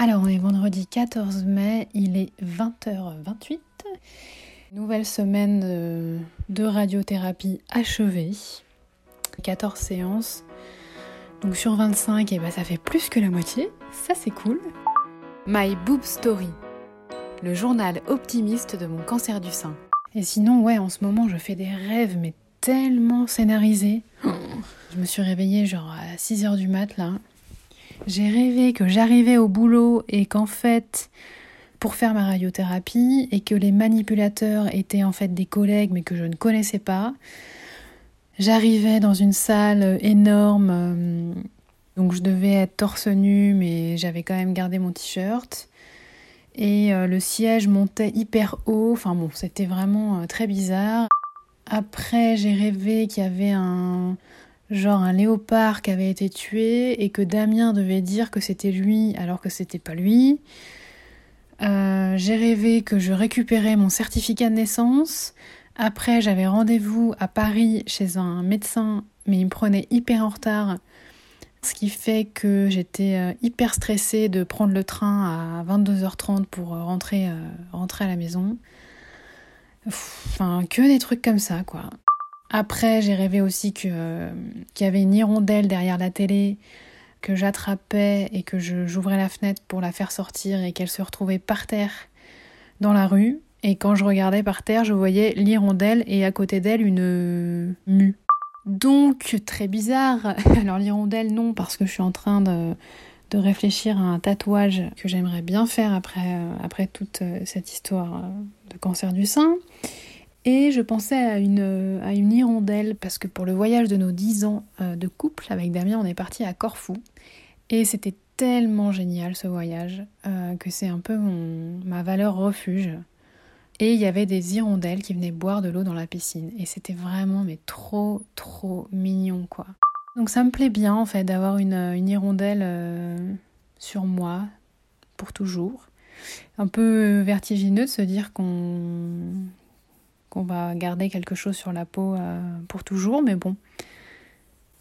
Alors, on est vendredi 14 mai, il est 20h28. Nouvelle semaine de, radiothérapie achevée. 14 séances. Donc sur 25, et eh ben, ça fait plus que la moitié. Ça, c'est cool. My Boob Story. Le journal optimiste de mon cancer du sein. Et sinon, ouais, en ce moment, je fais des rêves, mais tellement scénarisés. Je me suis réveillée genre à 6h du mat, là. J'ai rêvé que j'arrivais au boulot et qu'en fait, pour faire ma radiothérapie, et que les manipulateurs étaient en fait des collègues mais que je ne connaissais pas. J'arrivais dans une salle énorme, euh, donc je devais être torse nu, mais j'avais quand même gardé mon t-shirt. Et euh, le siège montait hyper haut, enfin bon, c'était vraiment euh, très bizarre. Après, j'ai rêvé qu'il y avait un, genre un léopard qui avait été tué et que Damien devait dire que c'était lui alors que c'était pas lui. Euh, j'ai rêvé que je récupérais mon certificat de naissance. Après, j'avais rendez-vous à Paris chez un médecin, mais il me prenait hyper en retard. Ce qui fait que j'étais euh, hyper stressée de prendre le train à 22h30 pour euh, rentrer, rentrer à la maison. Enfin, que des trucs comme ça, quoi. Après, j'ai rêvé aussi qu'il y avait une hirondelle derrière la télé que j'attrapais et que j'ouvrais la fenêtre pour la faire sortir et qu'elle se retrouvait par terre dans la rue. Et quand je regardais par terre, je voyais l'hirondelle et à côté d'elle une mue. Donc, très bizarre. Alors l'hirondelle, non, parce que je suis en train de, de réfléchir à un tatouage que j'aimerais bien faire après, euh, après toute euh, cette histoire euh, de cancer du sein. Et je pensais à une, à une hirondelle parce que pour le voyage de nos 10 ans euh, de couple avec Damien, on est parti à Corfou. Et c'était tellement génial ce voyage euh, que c'est un peu ma valeur refuge. Et il y avait des hirondelles qui venaient boire de l'eau dans la piscine. Et c'était vraiment mais trop trop mignon quoi. Donc ça me plaît bien en fait d'avoir une, une, hirondelle euh, sur moi pour toujours. Un peu vertigineux de se dire qu'on qu'on va garder quelque chose sur la peau euh, pour toujours, mais bon,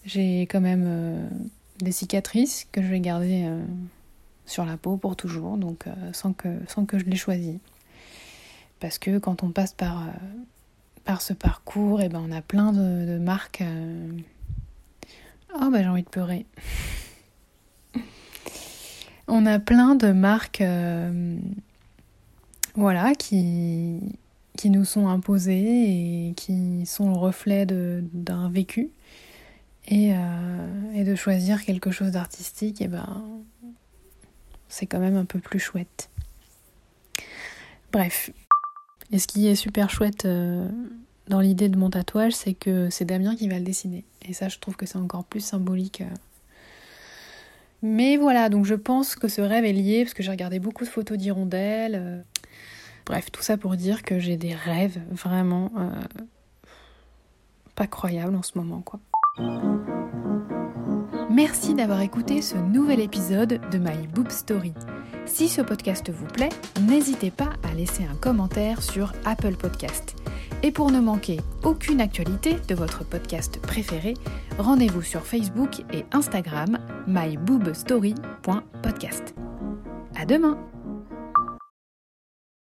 j'ai quand même euh, des cicatrices que je vais garder euh, sur la peau pour toujours, donc sans, que, je les choisi. Parce que quand on passe par, ce parcours, on a plein de, marques. Oh bah j'ai envie de pleurer. on a plein de marques voilà, qui, qui nous sont imposés et qui sont le reflet d'un vécu. Et, euh, et, de choisir quelque chose d'artistique, et eh ben, c'est quand même un peu plus chouette. Bref. Et ce qui est super chouette euh, dans l'idée de mon tatouage, c'est que c'est Damien qui va le dessiner. Et ça, je trouve que c'est encore plus symbolique. Euh. Mais voilà, donc je pense que ce rêve est lié, parce que j'ai regardé beaucoup de photos d'hirondelles. Bref, tout ça pour dire que j'ai des rêves vraiment euh, pas croyables en ce moment. Merci d'avoir écouté ce nouvel épisode de My Boob Story. Si ce podcast vous plaît, n'hésitez pas à laisser un commentaire sur Apple Podcast. Et pour ne manquer aucune actualité de votre podcast préféré, rendez-vous sur Facebook et Instagram myboobstory.podcast. À demain!